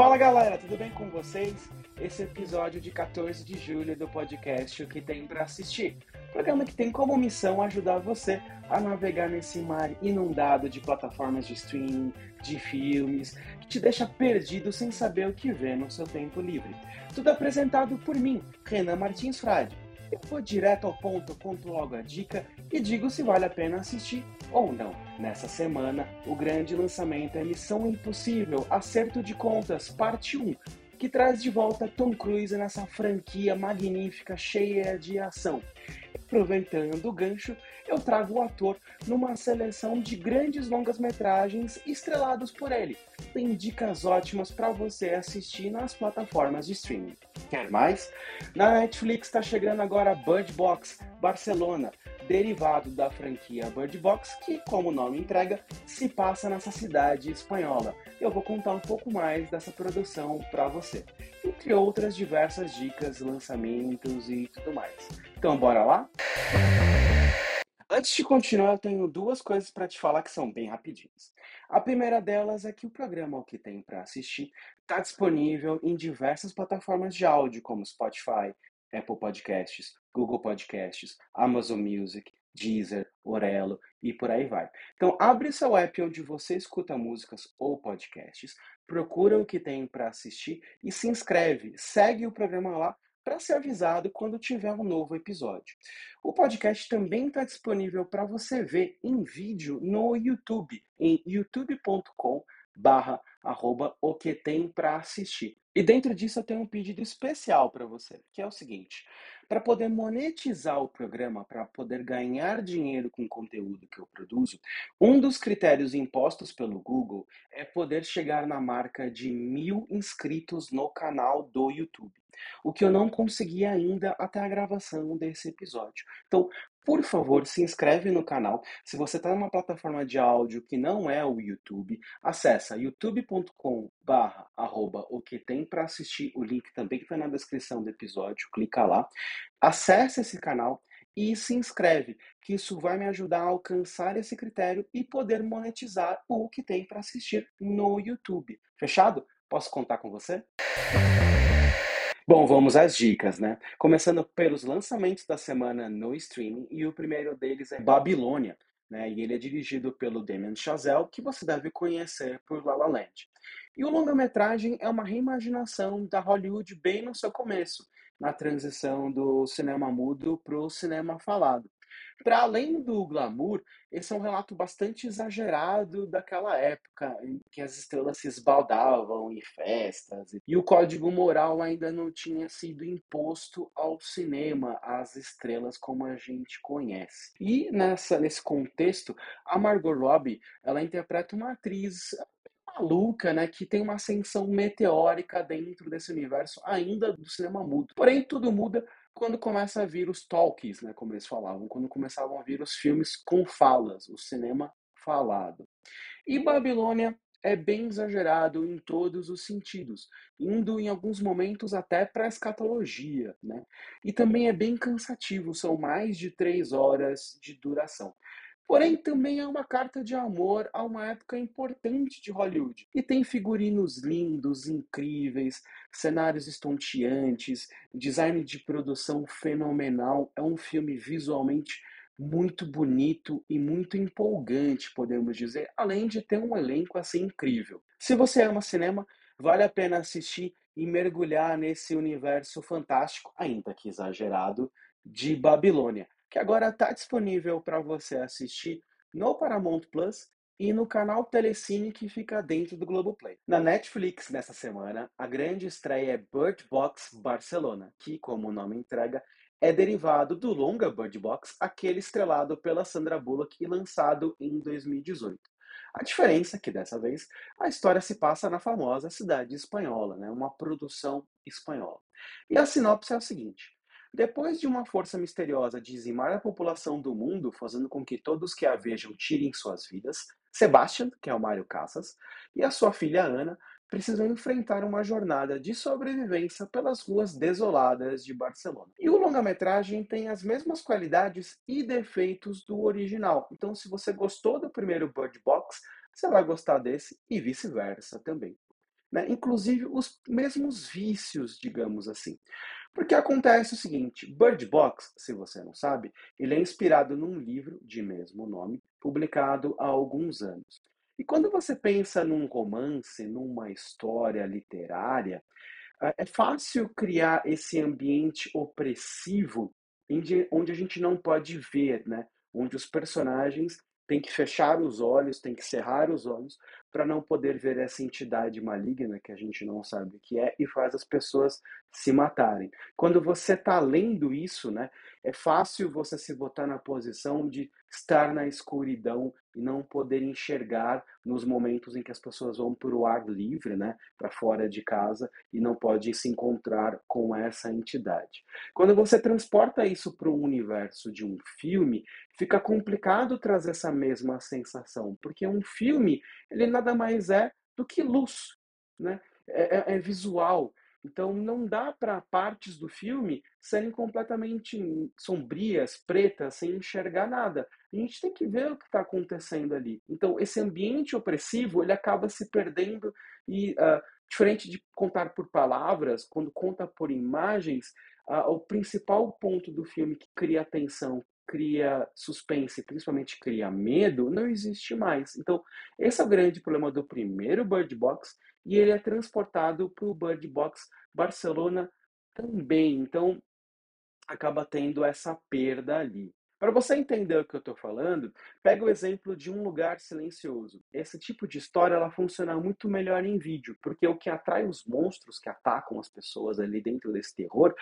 Fala galera, tudo bem com vocês? Esse é episódio de 14 de julho do podcast O que tem para assistir. Programa que tem como missão ajudar você a navegar nesse mar inundado de plataformas de streaming, de filmes, que te deixa perdido sem saber o que ver no seu tempo livre. Tudo apresentado por mim, Renan Martins Frade. Eu vou direto ao ponto, conto logo a dica e digo se vale a pena assistir ou não. Nessa semana, o grande lançamento é Missão Impossível Acerto de Contas, parte 1, que traz de volta Tom Cruise nessa franquia magnífica cheia de ação. Aproveitando o gancho, eu trago o ator numa seleção de grandes longas-metragens estrelados por ele. Tem dicas ótimas para você assistir nas plataformas de streaming. Quer mais? Na Netflix está chegando agora Bird Box Barcelona, derivado da franquia Bird Box, que, como o nome entrega, se passa nessa cidade espanhola. Eu vou contar um pouco mais dessa produção para você, entre outras diversas dicas, lançamentos e tudo mais. Então, bora lá? Antes de continuar, eu tenho duas coisas para te falar que são bem rapidinhas. A primeira delas é que o programa O que tem para assistir está disponível em diversas plataformas de áudio, como Spotify, Apple Podcasts, Google Podcasts, Amazon Music, Deezer, Orelo e por aí vai. Então, abre seu app onde você escuta músicas ou podcasts, procura o que tem para assistir e se inscreve. Segue o programa lá para ser avisado quando tiver um novo episódio. O podcast também está disponível para você ver em vídeo no YouTube, em youtube.com barra arroba o que tem para assistir. E dentro disso eu tenho um pedido especial para você, que é o seguinte: para poder monetizar o programa, para poder ganhar dinheiro com o conteúdo que eu produzo, um dos critérios impostos pelo Google é poder chegar na marca de mil inscritos no canal do YouTube o que eu não consegui ainda até a gravação desse episódio. Então, por favor, se inscreve no canal. Se você está numa plataforma de áudio que não é o YouTube, acessa youtube.com barra o que tem para assistir. O link também está na descrição do episódio. Clica lá. Acesse esse canal e se inscreve, que isso vai me ajudar a alcançar esse critério e poder monetizar o que tem para assistir no YouTube. Fechado? Posso contar com você? Bom, vamos às dicas, né? Começando pelos lançamentos da semana no streaming, e o primeiro deles é Babilônia, né? E ele é dirigido pelo Damien Chazelle, que você deve conhecer por La La Land. E o longa-metragem é uma reimaginação da Hollywood bem no seu começo, na transição do cinema mudo para o cinema falado. Para além do glamour, esse é um relato bastante exagerado daquela época em que as estrelas se esbaldavam em festas e o código moral ainda não tinha sido imposto ao cinema, às estrelas como a gente conhece. E nessa, nesse contexto, a Margot Robbie ela interpreta uma atriz maluca, né, que tem uma ascensão meteórica dentro desse universo ainda do cinema mudo. Porém, tudo muda quando começa a vir os talkies, né, como eles falavam, quando começavam a vir os filmes com falas, o cinema falado. E Babilônia é bem exagerado em todos os sentidos, indo em alguns momentos até para a escatologia, né? E também é bem cansativo, são mais de três horas de duração. Porém, também é uma carta de amor a uma época importante de Hollywood. E tem figurinos lindos, incríveis, cenários estonteantes, design de produção fenomenal. É um filme visualmente muito bonito e muito empolgante, podemos dizer, além de ter um elenco assim incrível. Se você ama cinema, vale a pena assistir e mergulhar nesse universo fantástico, ainda que exagerado, de Babilônia que agora está disponível para você assistir no Paramount Plus e no canal Telecine que fica dentro do Globoplay. Na Netflix, nessa semana, a grande estreia é Bird Box Barcelona, que, como o nome entrega, é derivado do longa Bird Box, aquele estrelado pela Sandra Bullock e lançado em 2018. A diferença é que dessa vez a história se passa na famosa cidade espanhola, né? uma produção espanhola. E a sinopse é a seguinte: depois de uma força misteriosa dizimar a população do mundo, fazendo com que todos que a vejam tirem suas vidas, Sebastian, que é o Mário Casas, e a sua filha Ana precisam enfrentar uma jornada de sobrevivência pelas ruas desoladas de Barcelona. E o longa-metragem tem as mesmas qualidades e defeitos do original. Então, se você gostou do primeiro Bird Box, você vai gostar desse e vice-versa também. Né? Inclusive os mesmos vícios, digamos assim. Porque acontece o seguinte, Bird Box, se você não sabe, ele é inspirado num livro de mesmo nome, publicado há alguns anos. E quando você pensa num romance, numa história literária, ah, é fácil criar esse ambiente opressivo onde a gente não pode ver, né? Onde os personagens têm que fechar os olhos, têm que cerrar os olhos para não poder ver essa entidade maligna que a gente não sabe o que é e faz as pessoas se matarem. Quando você está lendo isso, né, é fácil você se botar na posição de estar na escuridão e não poder enxergar nos momentos em que as pessoas vão para o ar livre, né, para fora de casa e não podem se encontrar com essa entidade. Quando você transporta isso para o universo de um filme, fica complicado trazer essa mesma sensação, porque um filme ele nada mais é do que luz, né? é, é, é visual. Então não dá para partes do filme serem completamente sombrias, pretas, sem enxergar nada. A gente tem que ver o que está acontecendo ali. Então esse ambiente opressivo ele acaba se perdendo e uh, diferente de contar por palavras, quando conta por imagens, uh, o principal ponto do filme que cria atenção, cria suspense, principalmente cria medo, não existe mais. Então esse é o grande problema do primeiro Bird Box e ele é transportado para o Bird Box Barcelona também. Então, acaba tendo essa perda ali. Para você entender o que eu estou falando, pega o exemplo de um lugar silencioso. Esse tipo de história ela funciona muito melhor em vídeo, porque o que atrai os monstros que atacam as pessoas ali dentro desse terror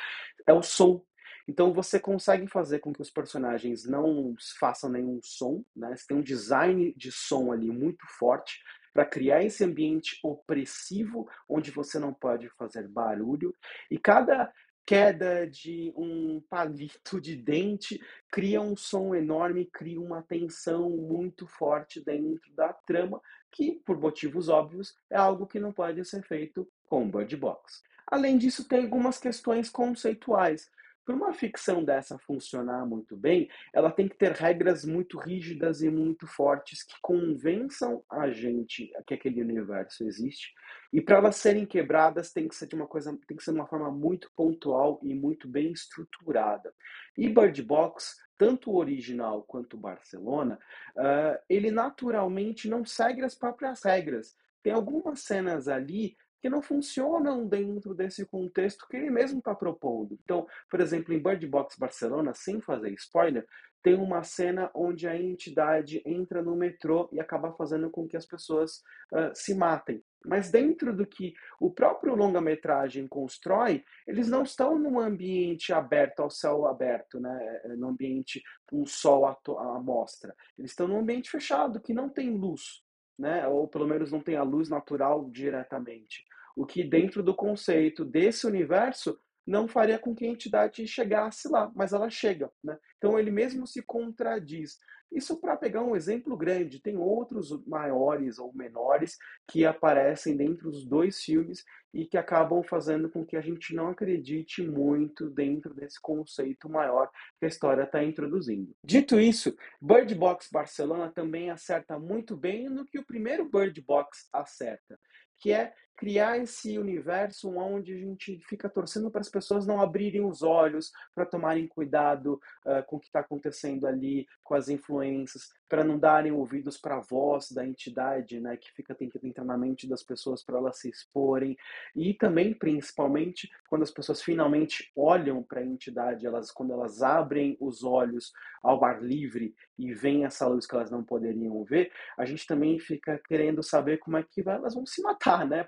é o som. Então você consegue fazer com que os personagens não façam nenhum som, né? Você tem um design de som ali muito forte para criar esse ambiente opressivo onde você não pode fazer barulho e cada queda de um palito de dente cria um som enorme, cria uma tensão muito forte dentro da trama, que, por motivos óbvios, é algo que não pode ser feito com Bird Box. Além disso, tem algumas questões conceituais. Para uma ficção dessa funcionar muito bem, ela tem que ter regras muito rígidas e muito fortes que convençam a gente que aquele universo existe. E para elas serem quebradas, tem que ser de uma coisa, tem que ser de uma forma muito pontual e muito bem estruturada. E Bird Box, tanto o original quanto o Barcelona, uh, ele naturalmente não segue as próprias regras. Tem algumas cenas ali que não funcionam dentro desse contexto que ele mesmo está propondo. Então, por exemplo, em Bird Box Barcelona, sem fazer spoiler, tem uma cena onde a entidade entra no metrô e acaba fazendo com que as pessoas uh, se matem. Mas dentro do que o próprio longa-metragem constrói, eles não estão num ambiente aberto, ao céu aberto, né? no ambiente com sol à mostra. Eles estão num ambiente fechado, que não tem luz né? Ou pelo menos não tem a luz natural diretamente. O que dentro do conceito desse universo não faria com que a entidade chegasse lá, mas ela chega, né? Então ele mesmo se contradiz. Isso para pegar um exemplo grande, tem outros maiores ou menores que aparecem dentro dos dois filmes e que acabam fazendo com que a gente não acredite muito dentro desse conceito maior que a história está introduzindo. Dito isso, Bird Box Barcelona também acerta muito bem no que o primeiro Bird Box acerta, que é criar esse universo onde a gente fica torcendo para as pessoas não abrirem os olhos, para tomarem cuidado uh, com o que está acontecendo ali, com as influências, para não darem ouvidos para a voz da entidade, né, que fica tentando entrar na mente das pessoas para elas se exporem, e também, principalmente, quando as pessoas finalmente olham para a entidade, elas, quando elas abrem os olhos ao ar livre e veem essa luz que elas não poderiam ver, a gente também fica querendo saber como é que elas vão se matar, né?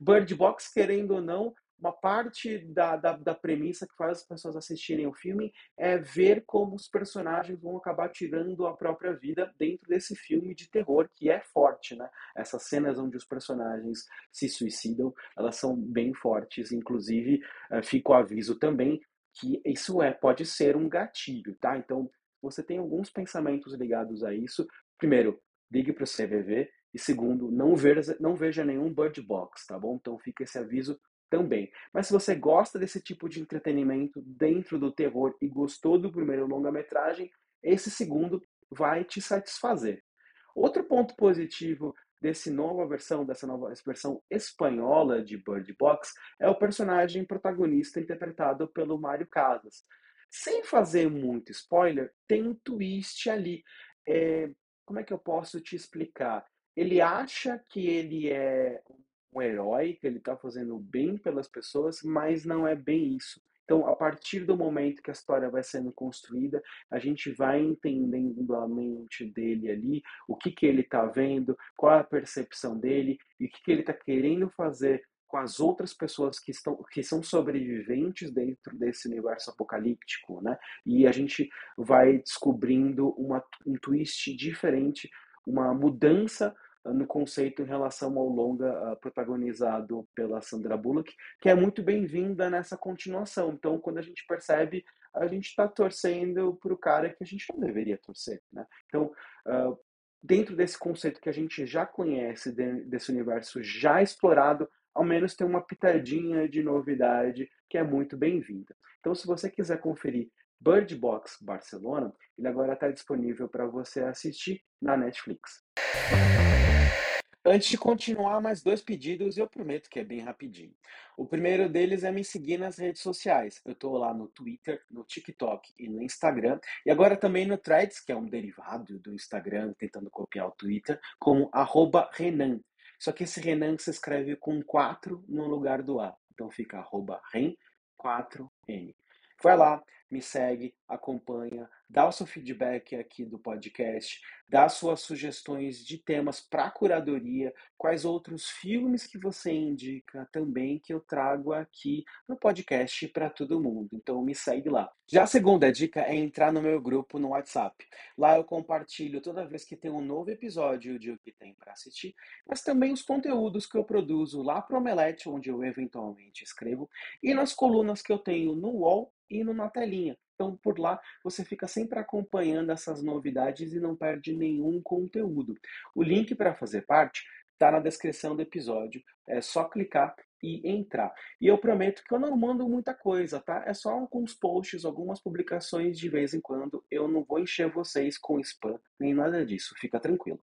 Bird Box, querendo ou não, uma parte da, da, da, premissa que faz as pessoas assistirem o filme é ver como os personagens vão acabar tirando a própria vida dentro desse filme de terror que é forte, né? Essas cenas onde os personagens se suicidam, elas são bem fortes, inclusive uh, fica o aviso também que isso é pode ser um gatilho, tá? Então, você tem alguns pensamentos ligados a isso. Primeiro, ligue para o CVV. E segundo, não veja, não veja nenhum Bird Box, tá bom? Então fica esse aviso também. Mas se você gosta desse tipo de entretenimento dentro do terror e gostou do primeiro longa-metragem, esse segundo vai te satisfazer. Outro ponto positivo desse nova versão, dessa nova versão espanhola de Bird Box, é o personagem protagonista interpretado pelo Mário Casas. Sem fazer muito spoiler, tem um twist ali. É, como é que eu posso te explicar? Ele acha que ele é um herói, que ele está fazendo bem pelas pessoas, mas não é bem isso. Então, a partir do momento que a história vai sendo construída, a gente vai entendendo a mente dele ali, o que, que ele está vendo, qual é a percepção dele e o que, que ele está querendo fazer com as outras pessoas que estão que são sobreviventes dentro desse universo apocalíptico, né? E a gente vai descobrindo uma, um twist diferente, uma mudança no conceito em relação ao longa uh, protagonizado pela Sandra Bullock, que é muito bem-vinda nessa continuação. Então, quando a gente percebe, a gente está torcendo para o cara que a gente não deveria torcer. Né? Então, uh, dentro desse conceito que a gente já conhece, de, desse universo já explorado, ao menos tem uma pitadinha de novidade que é muito bem-vinda. Então, se você quiser conferir Bird Box Barcelona, ele agora está disponível para você assistir na Netflix. Antes de continuar, mais dois pedidos, eu prometo que é bem rapidinho. O primeiro deles é me seguir nas redes sociais. Eu estou lá no Twitter, no TikTok e no Instagram. E agora também no Threads, que é um derivado do Instagram, tentando copiar o Twitter, como Renan. Só que esse Renan se escreve com 4 no lugar do A. Então fica arroba Ren4N. Vai lá, me segue, acompanha, dá o seu feedback aqui do podcast, dá suas sugestões de temas para curadoria, quais outros filmes que você indica também que eu trago aqui no podcast para todo mundo. Então me segue lá. Já a segunda dica é entrar no meu grupo no WhatsApp. Lá eu compartilho toda vez que tem um novo episódio de o que tem para assistir, mas também os conteúdos que eu produzo lá para o Omelete, onde eu eventualmente escrevo, e nas colunas que eu tenho no UOL e Na Telinha. Então, por lá, você fica sempre acompanhando essas novidades e não perde nenhum conteúdo. O link para fazer parte está na descrição do episódio. É só clicar e entrar. E eu prometo que eu não mando muita coisa, tá? É só alguns posts, algumas publicações de vez em quando. Eu não vou encher vocês com spam nem nada disso. Fica tranquilo.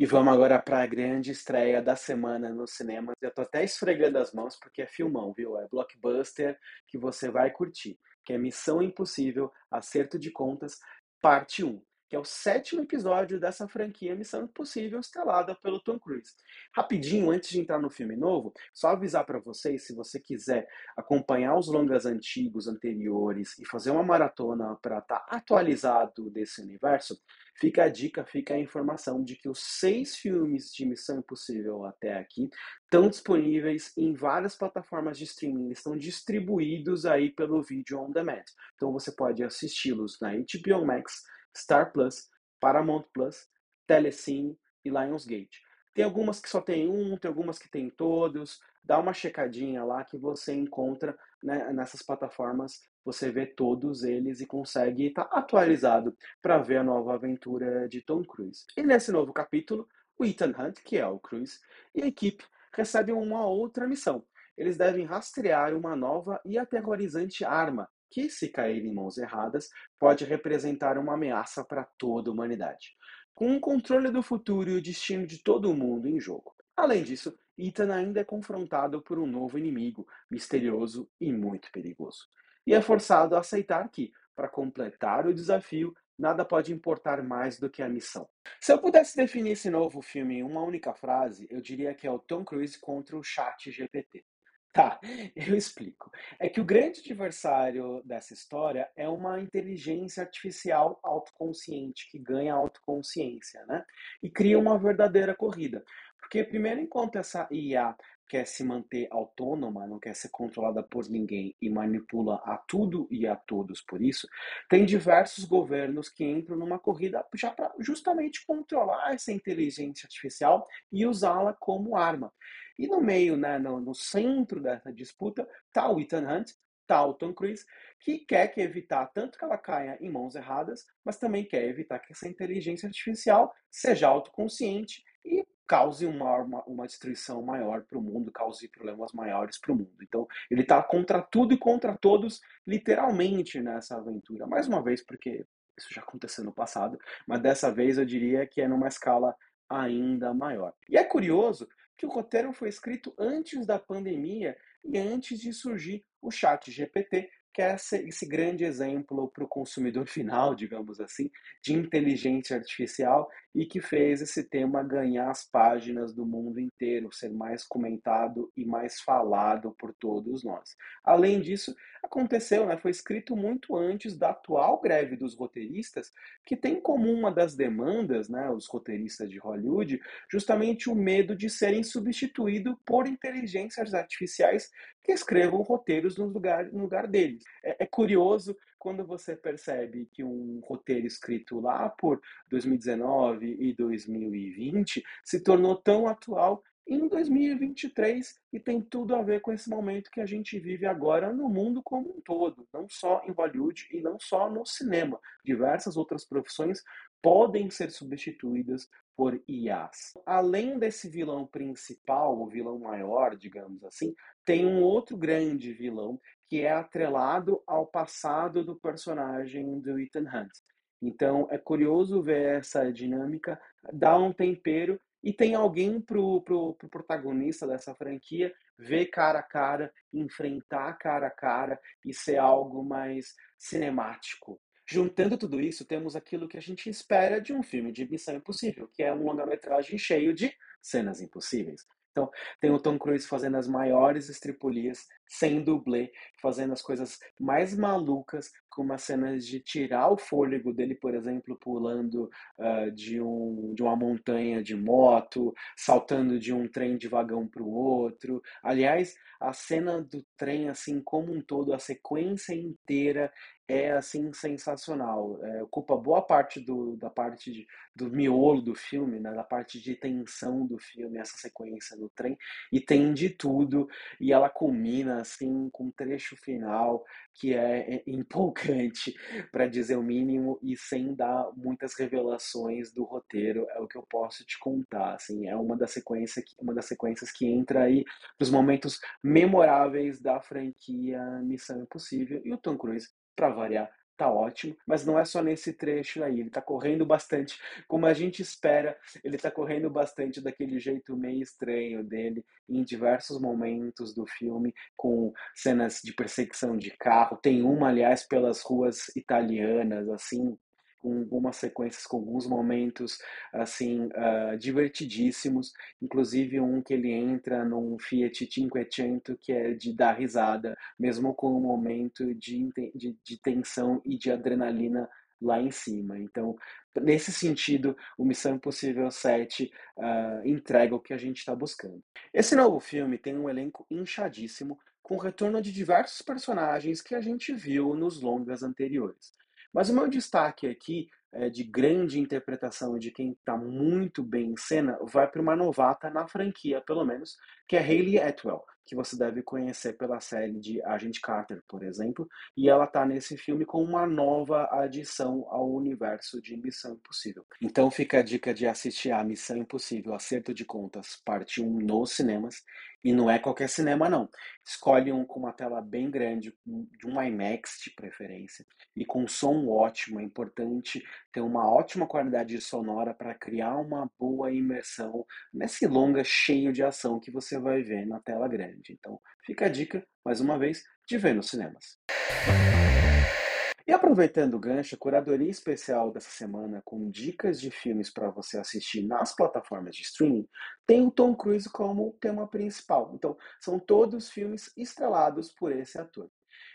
E vamos agora para a grande estreia da semana nos cinemas. Eu tô até esfregando as mãos porque é filmão, viu? É blockbuster que você vai curtir. Que é Missão Impossível, Acerto de Contas, parte 1 que é o sétimo episódio dessa franquia Missão Impossível, estelada pelo Tom Cruise. Rapidinho, antes de entrar no filme novo, só avisar para vocês, se você quiser acompanhar os longas antigos, anteriores e fazer uma maratona para estar tá atualizado desse universo, fica a dica, fica a informação de que os seis filmes de Missão Impossível até aqui estão disponíveis em várias plataformas de streaming, estão distribuídos aí pelo Video On Demand. Então você pode assisti-los na HBO Max, Star Plus, Paramount Plus, Telecine e Lionsgate. Tem algumas que só tem um, tem algumas que tem todos. Dá uma checadinha lá que você encontra né, nessas plataformas. Você vê todos eles e consegue estar tá atualizado para ver a nova aventura de Tom Cruise. E nesse novo capítulo, o Ethan Hunt, que é o Cruise, e a equipe recebem uma outra missão. Eles devem rastrear uma nova e aterrorizante arma que, se cair em mãos erradas, pode representar uma ameaça para toda a humanidade, com o controle do futuro e o destino de todo o mundo em jogo. Além disso, Ethan ainda é confrontado por um novo inimigo, misterioso e muito perigoso. E é forçado a aceitar que, para completar o desafio, nada pode importar mais do que a missão. Se eu pudesse definir esse novo filme em uma única frase, eu diria que é o Tom Cruise contra o Chat GPT. Tá, eu explico. É que o grande adversário dessa história é uma inteligência artificial autoconsciente, que ganha autoconsciência, né? E cria uma verdadeira corrida. Porque, primeiro, enquanto essa IA quer se manter autônoma, não quer ser controlada por ninguém e manipula a tudo e a todos por isso, tem diversos governos que entram numa corrida já para justamente controlar essa inteligência artificial e usá-la como arma. E no meio, né, no, no centro dessa disputa, está o Ethan Hunt, está o Tom Cruise, que quer que evitar tanto que ela caia em mãos erradas, mas também quer evitar que essa inteligência artificial seja autoconsciente e cause uma, uma, uma destruição maior para o mundo, cause problemas maiores para o mundo. Então, ele está contra tudo e contra todos, literalmente, nessa aventura. Mais uma vez, porque isso já aconteceu no passado, mas dessa vez eu diria que é numa escala ainda maior. E é curioso que o roteiro foi escrito antes da pandemia e antes de surgir o chat GPT, que é esse grande exemplo para o consumidor final, digamos assim, de inteligência artificial e que fez esse tema ganhar as páginas do mundo inteiro, ser mais comentado e mais falado por todos nós. Além disso, aconteceu, né, foi escrito muito antes da atual greve dos roteiristas, que tem como uma das demandas, né, os roteiristas de Hollywood, justamente o medo de serem substituídos por inteligências artificiais que escrevam roteiros no lugar, no lugar É, é curioso quando você percebe que um roteiro escrito lá por 2019 e 2020 se tornou tão atual em 2023 e tem tudo a ver com esse momento que a gente vive agora no mundo como um todo, não só em Hollywood e não só no cinema. Diversas outras profissões podem ser substituídas por IAs. Além desse vilão principal, o vilão maior, digamos assim, tem um outro grande vilão que é atrelado ao passado do personagem do Ethan Hunt. Então é curioso ver essa dinâmica, dá um tempero e tem alguém pro, pro, pro protagonista dessa franquia ver cara a cara, enfrentar cara a cara e ser algo mais cinemático. Juntando tudo isso, temos aquilo que a gente espera de um filme de Missão Impossível, que é um longa-metragem cheio de cenas impossíveis. Então, tem o Tom Cruise fazendo as maiores estripulias, sem dublê, fazendo as coisas mais malucas, com umas cenas de tirar o fôlego dele, por exemplo, pulando uh, de, um, de uma montanha de moto, saltando de um trem de vagão para o outro. Aliás, a cena do trem, assim como um todo, a sequência inteira é assim sensacional. É, ocupa boa parte do, da parte de, do miolo do filme, né, da parte de tensão do filme, essa sequência no trem, e tem de tudo, e ela culmina assim com um trecho final que é, é empolgante, para dizer o mínimo, e sem dar muitas revelações do roteiro, é o que eu posso te contar. Assim, é uma das sequências, uma das sequências que entra aí nos momentos memoráveis da franquia Missão Impossível, e o Tom Cruise para variar, tá ótimo, mas não é só nesse trecho aí, ele tá correndo bastante, como a gente espera, ele tá correndo bastante daquele jeito meio estranho dele em diversos momentos do filme, com cenas de perseguição de carro, tem uma, aliás, pelas ruas italianas, assim, com algumas sequências, com alguns momentos assim uh, divertidíssimos, inclusive um que ele entra num Fiat Cinquecento que é de dar risada, mesmo com um momento de, de, de tensão e de adrenalina lá em cima. Então, nesse sentido, o Missão Impossível 7 uh, ah, entrega o que a gente está buscando. Esse novo filme tem um elenco inchadíssimo, com o retorno de diversos personagens que a gente viu nos longas anteriores. Mas o meu destaque aqui é, de grande interpretação de quem está muito bem em cena vai para uma novata na franquia, pelo menos, que é Hayley Atwell, que você deve conhecer pela série de Agent Carter, por exemplo, e ela está nesse filme com uma nova adição ao universo de Missão Impossível. Então fica a dica de assistir a Missão Impossível Acerto de Contas, parte 1 nos cinemas, e não é qualquer cinema não. Escolhe um com uma tela bem grande, de um IMAX de preferência, e com som ótimo, é importante ter uma ótima qualidade sonora para criar uma boa imersão nesse longa cheio de ação que você vai ver na tela grande. Então, fica a dica, mais uma vez, de ver nos cinemas. E aproveitando o gancho, a curadoria especial dessa semana com dicas de filmes para você assistir nas plataformas de streaming tem o Tom Cruise como tema principal. Então, são todos filmes estrelados por esse ator.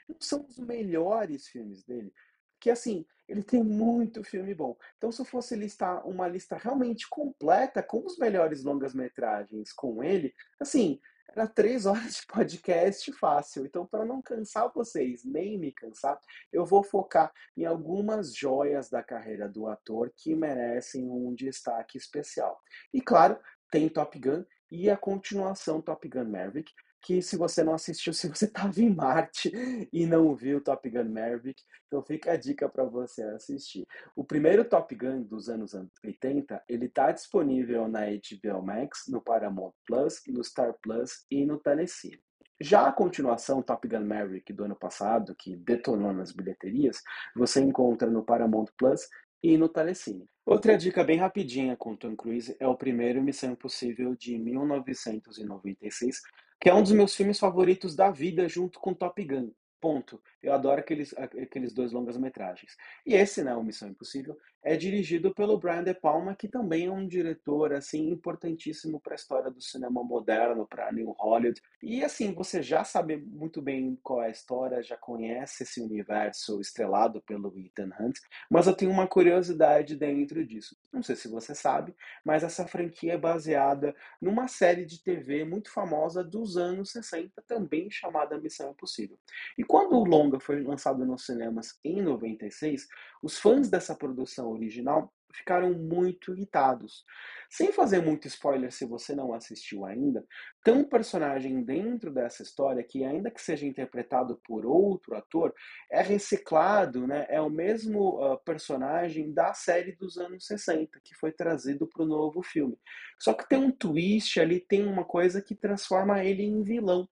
Não são os melhores filmes dele, porque assim, ele tem muito filme bom. Então, se eu fosse listar uma lista realmente completa com os melhores longas-metragens com ele, assim, era três horas de podcast fácil. Então, para não cansar vocês, nem me cansar, eu vou focar em algumas joias da carreira do ator que merecem um destaque especial. E claro, tem Top Gun e a continuação Top Gun Maverick, que se você não assistiu, se você estava em Marte e não viu Top Gun Maverick, então fica a dica para você assistir. O primeiro Top Gun dos anos 80, ele está disponível na HBO Max, no Paramount Plus, no Star Plus e no Telecine. Já a continuação Top Gun Maverick do ano passado, que detonou nas bilheterias, você encontra no Paramount Plus e no Telecine. Outra dica bem rapidinha com Tom Cruise é o primeiro Missão Impossível de 1996, que é um dos meus filmes favoritos da vida, junto com Top Gun. Ponto. Eu adoro aqueles, aqueles dois longas-metragens. E esse, né, o Missão Impossível, é dirigido pelo Brian De Palma, que também é um diretor assim importantíssimo para a história do cinema moderno, para New Hollywood. E assim, você já sabe muito bem qual é a história, já conhece esse universo estrelado pelo Ethan Hunt, mas eu tenho uma curiosidade dentro disso. Não sei se você sabe, mas essa franquia é baseada numa série de TV muito famosa dos anos 60, também chamada Missão Impossível. E quando o longa foi lançado nos cinemas em 96, os fãs dessa produção original ficaram muito irritados. Sem fazer muito spoiler se você não assistiu ainda, tem um personagem dentro dessa história que, ainda que seja interpretado por outro ator, é reciclado, né? é o mesmo uh, personagem da série dos anos 60, que foi trazido para o novo filme. Só que tem um twist ali, tem uma coisa que transforma ele em vilão.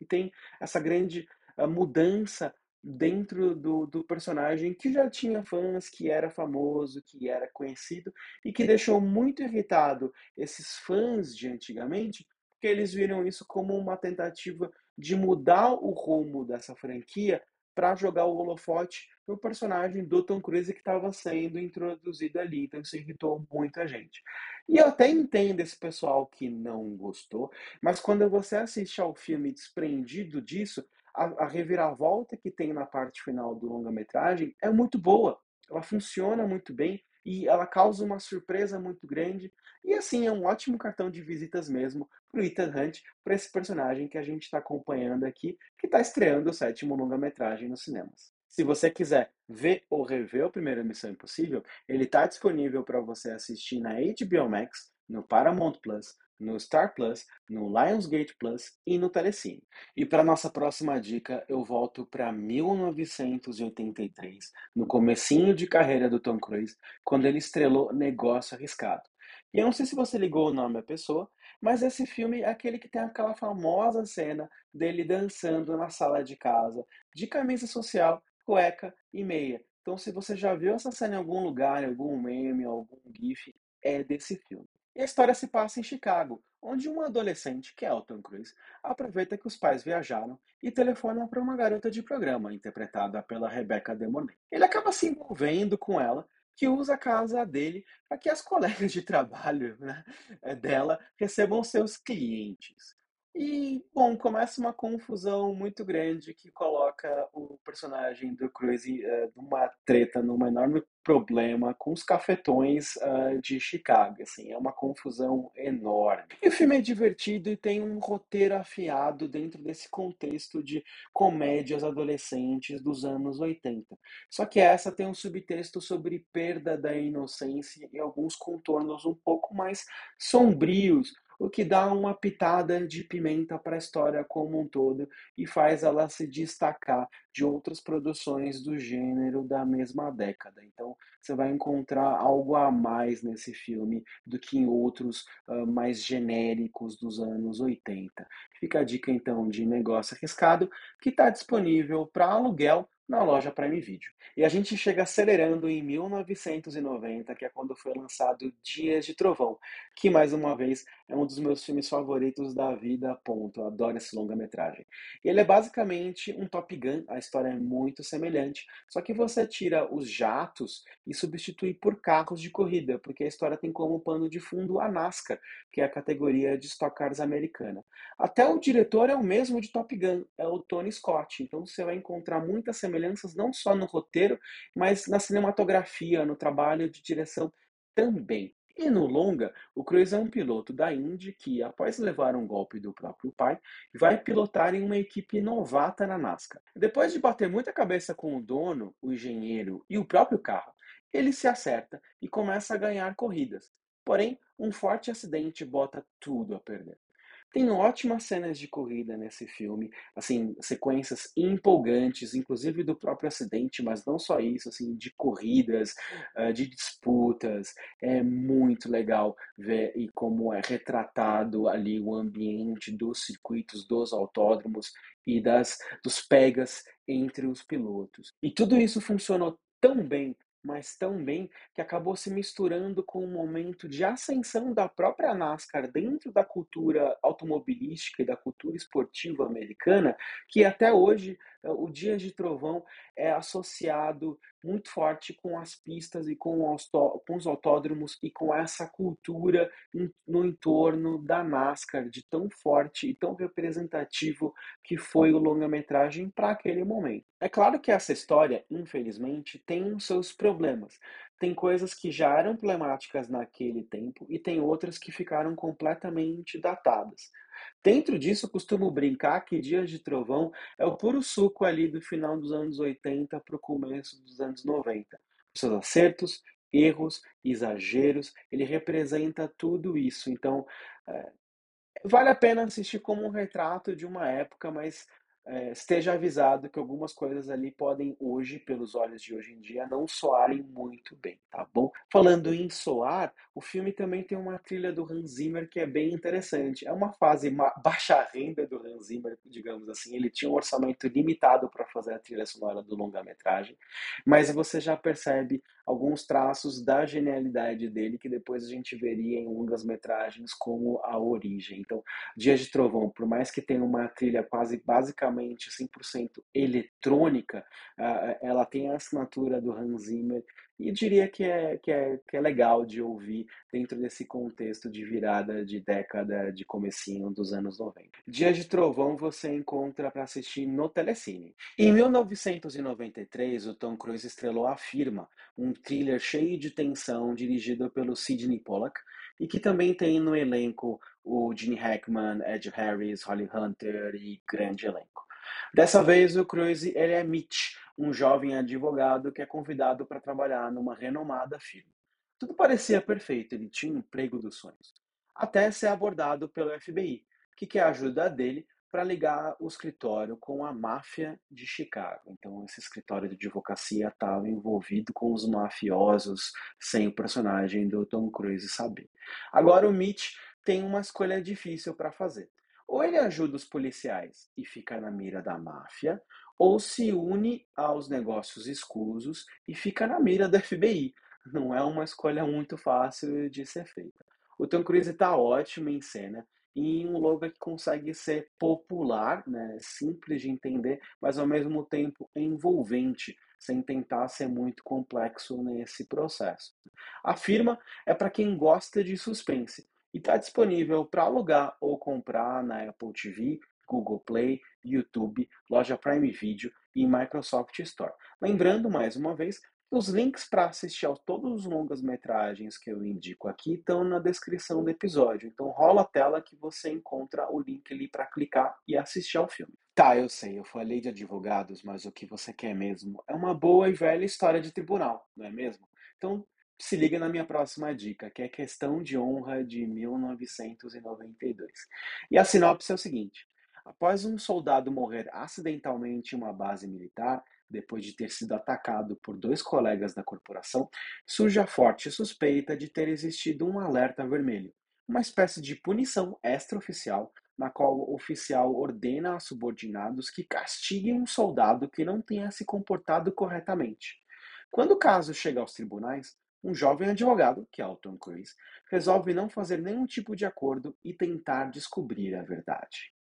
E tem essa grande uh, mudança dentro do, do personagem que já tinha fãs, que era famoso, que era conhecido e que deixou muito irritado esses fãs de antigamente, porque eles viram isso como uma tentativa de mudar o rumo dessa franquia para jogar o holofote no personagem do Tom Cruise que estava sendo introduzido ali. Então isso irritou muita gente. E eu até entendo esse pessoal que não gostou, mas quando você assiste ao filme desprendido disso, a, a reviravolta que tem na parte final do longa-metragem é muito boa. Ela funciona muito bem e ela causa uma surpresa muito grande. E assim, é um ótimo cartão de visitas mesmo para o Ethan Hunt, para esse personagem que a gente está acompanhando aqui, que está estreando o sétimo longa-metragem nos cinemas. Se você quiser ver ou rever o primeiro Missão Impossível, ele está disponível para você assistir na HBO Max, no Paramount Plus, no Star Plus, no Lionsgate Plus e no Telecine. E para nossa próxima dica, eu volto para 1983, no comecinho de carreira do Tom Cruise, quando ele estrelou Negócio Arriscado. E eu não sei se você ligou o nome à pessoa, mas esse filme é aquele que tem aquela famosa cena dele dançando na sala de casa, de camisa social, cueca e meia. Então, se você já viu essa cena em algum lugar, em algum meme, algum gif, é desse filme. E a história se passa em Chicago, onde um adolescente, que é Cruise, aproveita que os pais viajaram e telefona para uma garota de programa, interpretada pela Rebecca De Mornay. Ele acaba se envolvendo com ela, que usa a casa dele para que as colegas de trabalho né, dela recebam seus clientes. E, bom, começa uma confusão muito grande que coloca o personagem do Cruise uh, numa treta, num enorme problema com os cafetões uh, de Chicago. Assim, é uma confusão enorme. E o filme é divertido e tem um roteiro afiado dentro desse contexto de comédias adolescentes dos anos 80. Só que essa tem um subtexto sobre perda da inocência e alguns contornos um pouco mais sombrios o que dá uma pitada de pimenta para a história como um todo e faz ela se destacar de outras produções do gênero da mesma década. Então, você vai encontrar algo a mais nesse filme do que em outros uh, mais genéricos dos anos 80. Fica a dica então de negócio arriscado que está disponível para aluguel na loja Prime Video. E a gente chega acelerando em 1990, que é quando foi lançado Dias de Trovão, que mais uma vez é um dos meus filmes favoritos da vida, ponto. Adoro esse longa-metragem. Ele é basicamente um Top Gun, a história é muito semelhante, só que você tira os jatos e substitui por carros de corrida, porque a história tem como pano de fundo a NASCAR, que é a categoria de Stock Cars americana. Até o diretor é o mesmo de Top Gun, é o Tony Scott, então você vai encontrar muita semelhança semelhanças não só no roteiro, mas na cinematografia, no trabalho de direção também. E no longa, o Cruise é um piloto da Indy que, após levar um golpe do próprio pai, vai pilotar em uma equipe novata na NASCAR. Depois de bater muita cabeça com o dono, o engenheiro e o próprio carro, ele se acerta e começa a ganhar corridas. Porém, um forte acidente bota tudo a perder. Tem ótimas cenas de corrida nesse filme, assim, sequências empolgantes, inclusive do próprio acidente, mas não só isso, assim, de corridas, de disputas. É muito legal ver e como é retratado ali o ambiente dos circuitos, dos autódromos e das dos pegas entre os pilotos. E tudo isso funcionou tão bem mas tão bem que acabou se misturando com um momento de ascensão da própria NASCAR dentro da cultura automobilística e da cultura esportiva americana, que até hoje eh, o Dias de Trovão é associado muito forte com as pistas e com os, com os autódromos e com essa cultura no entorno da NASCAR, de tão forte e tão representativo que foi o longa-metragem para aquele momento. É claro que essa história, infelizmente, tem os seus problemas. Tem coisas que já eram emblemáticas naquele tempo e tem outras que ficaram completamente datadas. Dentro disso, costumo brincar que Dias de Trovão é o puro suco ali do final dos anos 80 para o começo dos anos 90. Os seus acertos, erros, exageros, ele representa tudo isso. Então, é, vale a pena assistir como um retrato de uma época, mas é, esteja avisado que algumas coisas ali podem hoje, pelos olhos de hoje em dia, não soarem muito bem, tá bom? Falando em soar, o filme também tem uma trilha do Hans Zimmer que é bem interessante. É uma fase baixa renda do Hans Zimmer, digamos assim. Ele tinha um orçamento limitado fazer a trilha sonora do longa-metragem, mas você já percebe alguns traços da genialidade dele que depois a gente veria em longas-metragens como A Origem. Então, Dias de Trovão, por mais que tenha uma trilha quase basicamente 100% eletrônica, ela tem a assinatura do Hans Zimmer e diria que é, que, é, que é legal de ouvir dentro desse contexto de virada de década de comecinho dos anos 90. Dias de Trovão você encontra para assistir no Telecine. Em 1993, o Tom Cruise estrelou A Firma, um thriller cheio de tensão dirigido pelo Sidney Pollack e que também tem no elenco o Gene Hackman, Ed Harris, Holly Hunter e grande elenco. Dessa vez o Cruise ele é Mitch, um jovem advogado que é convidado para trabalhar numa renomada firma. Tudo parecia perfeito, ele tinha um emprego dos sonhos. Até ser abordado pelo FBI, que quer a ajuda dele para ligar o escritório com a máfia de Chicago. Então, esse escritório de advocacia estava envolvido com os mafiosos, sem o personagem do Tom Cruise saber. Agora, o Mitch tem uma escolha difícil para fazer. Ou ele ajuda os policiais e fica na mira da máfia, ou se une aos negócios escusos e fica na mira da FBI. Não é uma escolha muito fácil de ser feita. O Tom Cruise está ótimo em cena e um logo que consegue ser popular, né, simples de entender, mas ao mesmo tempo envolvente, sem tentar ser muito complexo nesse processo. A firma é para quem gosta de suspense e está disponível para alugar ou comprar na Apple TV, Google Play, YouTube, loja Prime Video e Microsoft Store. Lembrando mais uma vez os links para assistir a todos os longas-metragens que eu indico aqui estão na descrição do episódio. Então rola a tela que você encontra o link ali para clicar e assistir ao filme. Tá, eu sei, eu falei de advogados, mas o que você quer mesmo é uma boa e velha história de tribunal, não é mesmo? Então se liga na minha próxima dica, que é Questão de Honra de 1992. E a sinopse é o seguinte: Após um soldado morrer acidentalmente em uma base militar, depois de ter sido atacado por dois colegas da corporação, surge a forte suspeita de ter existido um alerta vermelho, uma espécie de punição extraoficial na qual o oficial ordena a subordinados que castiguem um soldado que não tenha se comportado corretamente. Quando o caso chega aos tribunais, um jovem advogado, que é Alton Cruise, resolve não fazer nenhum tipo de acordo e tentar descobrir a verdade.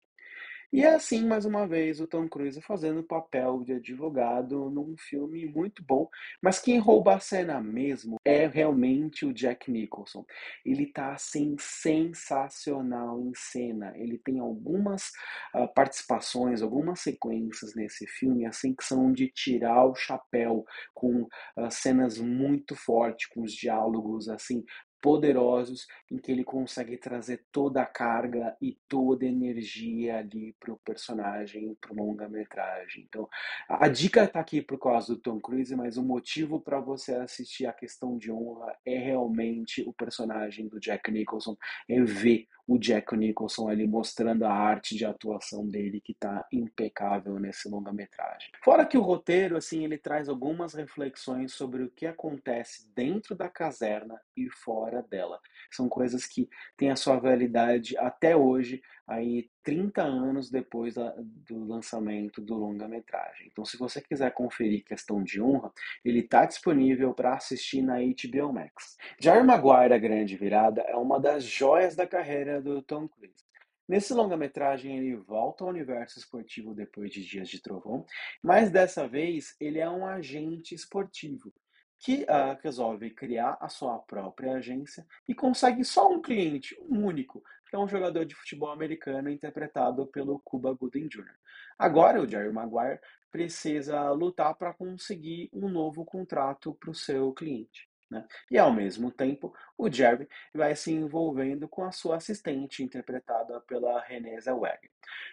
E é assim, mais uma vez, o Tom Cruise fazendo o papel de advogado num filme muito bom, mas quem rouba a cena mesmo é realmente o Jack Nicholson. Ele tá assim sensacional em cena. Ele tem algumas uh, participações, algumas sequências nesse filme assim que são de tirar o chapéu, com uh, cenas muito fortes, com os diálogos assim poderosos em que ele consegue trazer toda a carga e toda a energia ali para o personagem, para longa-metragem. Então, a dica está aqui por causa do Tom Cruise, mas o motivo para você assistir a questão de honra é realmente o personagem do Jack Nicholson, é ver o Jack Nicholson ali mostrando a arte de atuação dele que está impecável nesse longa-metragem. Fora que o roteiro, assim, ele traz algumas reflexões sobre o que acontece dentro da caserna e fora dela. São coisas que têm a sua validade até hoje, aí 30 anos depois da, do lançamento do longa-metragem. Então, se você quiser conferir Questão de Honra, ele está disponível para assistir na HBO Max. Jerry Maguire, A Grande Virada, é uma das joias da carreira do Tom Cruise. Nesse longa-metragem, ele volta ao universo esportivo depois de Dias de Trovão, mas dessa vez ele é um agente esportivo que uh, resolve criar a sua própria agência e consegue só um cliente, um único, é um jogador de futebol americano interpretado pelo Cuba Gooding Jr. Agora, o Jerry Maguire precisa lutar para conseguir um novo contrato para o seu cliente. Né? E ao mesmo tempo, o Jerry vai se envolvendo com a sua assistente, interpretada pela Renée Zellweger.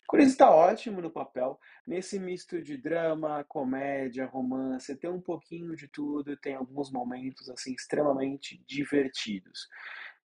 Chris está ótimo no papel, nesse misto de drama, comédia, romance, tem um pouquinho de tudo, tem alguns momentos assim extremamente divertidos.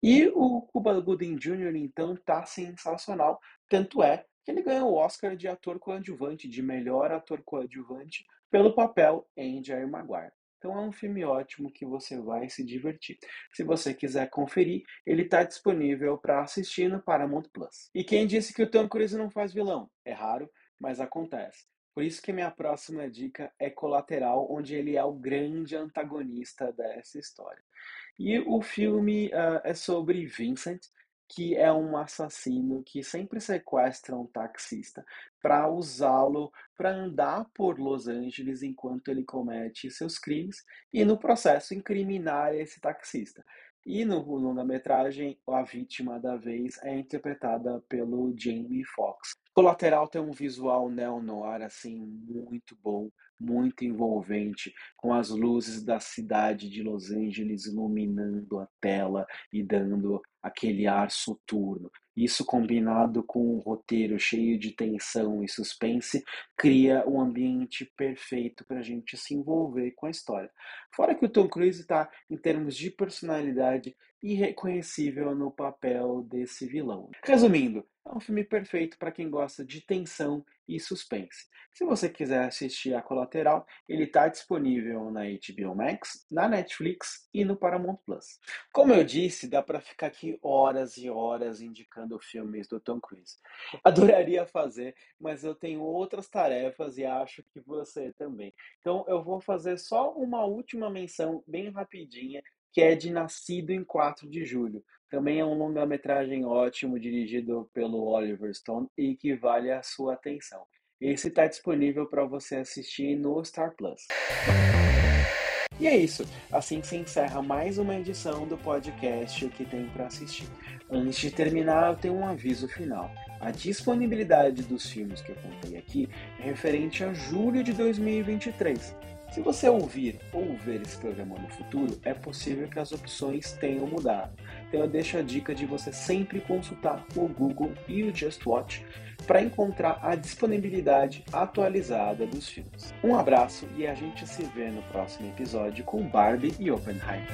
E o Cuba Gooding Jr., então, tá sensacional. Tanto é que ele ganhou o Oscar de ator coadjuvante, de melhor ator coadjuvante, pelo papel em Jerry Maguire. Então é um filme ótimo que você vai se divertir. Se você quiser conferir, ele está disponível para assistir no Paramount Plus. E quem disse que o Tom Cruise não faz vilão? É raro, mas acontece. Por isso que minha próxima dica é Colateral, onde ele é o grande antagonista dessa história. E o filme uh, é sobre Vincent, que é um assassino que sempre sequestra um taxista para usá-lo para andar por Los Angeles enquanto ele comete seus crimes e, no processo, incriminar esse taxista. E no longa-metragem, a vítima da vez é interpretada pelo Jamie Foxx. Colateral tem um visual neo-noir, assim, muito bom, muito envolvente, com as luzes da cidade de Los Angeles iluminando a tela e dando aquele ar soturno. Isso combinado com um roteiro cheio de tensão e suspense cria um ambiente perfeito para a gente se envolver com a história. Fora que o Tom Cruise está, em termos de personalidade, irreconhecível no papel desse vilão. Resumindo, é um filme perfeito para quem gosta de tensão e suspense. Se você quiser assistir a Colateral, ele está disponível na HBO Max, na Netflix e no Paramount Plus. Como eu disse, dá para ficar aqui horas e horas indicando filmes do Tom Cruise. Adoraria fazer, mas eu tenho outras tarefas e acho que você também. Então eu vou fazer só uma última menção bem rapidinha que é de Nascido em 4 de Julho. Também é um longa-metragem ótimo, dirigido pelo Oliver Stone e que vale a sua atenção. Esse está disponível para você assistir no Star Plus. E é isso. Assim se encerra mais uma edição do podcast O que tem para assistir. Antes de terminar, eu tenho um aviso final. A disponibilidade dos filmes que eu contei aqui é referente a julho de 2023. Se você ouvir ou ver esse programa no futuro, é possível que as opções tenham mudado. Então eu deixo a dica de você sempre consultar o Google e o Just Watch para encontrar a disponibilidade atualizada dos filmes. Um abraço e a gente se vê no próximo episódio com Barbie e Oppenheimer.